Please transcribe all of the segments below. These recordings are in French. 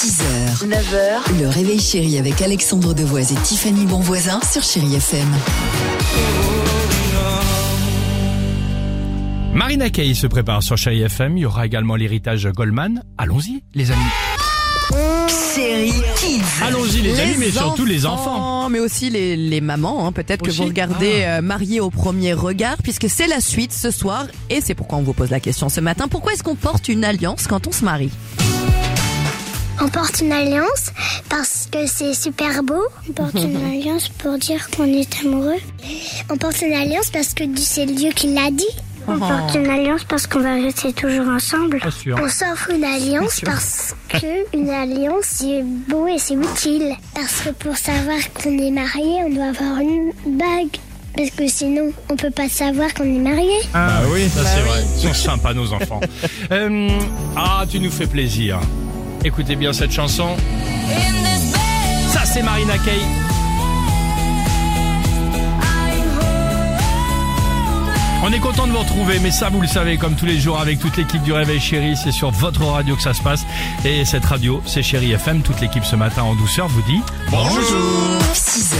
6h, 9h, le réveil chéri avec Alexandre Devoise et Tiffany Bonvoisin sur Chérie FM. Marina Kaye se prépare sur Chérie FM. Il y aura également l'héritage Goldman. Allons-y, les amis. Chérie Kids. Allons-y, les, amis, mais surtout les enfants. Mais aussi les, les mamans, hein. peut-être que vous regardez euh, Mariés au premier regard, puisque c'est la suite ce soir, et c'est pourquoi on vous pose la question ce matin. Pourquoi est-ce qu'on porte une alliance quand on se marie? On porte une alliance parce que c'est super beau. On porte une alliance pour dire qu'on est amoureux. On porte une alliance parce que c'est Dieu qui l'a dit. On porte une alliance parce qu'on va rester toujours ensemble. On s'offre une alliance parce que une alliance c'est beau et c'est utile. Parce que pour savoir qu'on est marié, on doit avoir une bague. Parce que sinon, on peut pas savoir qu'on est marié. Ah oui, ça c'est vrai. Ils sont sympas, nos enfants. Euh, ah, tu nous fais plaisir. Écoutez bien cette chanson. Ça, c'est Marina Kaye. On est content de vous retrouver, mais ça vous le savez, comme tous les jours avec toute l'équipe du Réveil Chéri, c'est sur votre radio que ça se passe. Et cette radio, c'est Chéri FM. Toute l'équipe ce matin en douceur vous dit bonjour. 6h,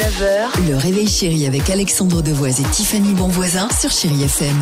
9h, le réveil chéri avec Alexandre Devoise et Tiffany Bonvoisin sur Chérie FM.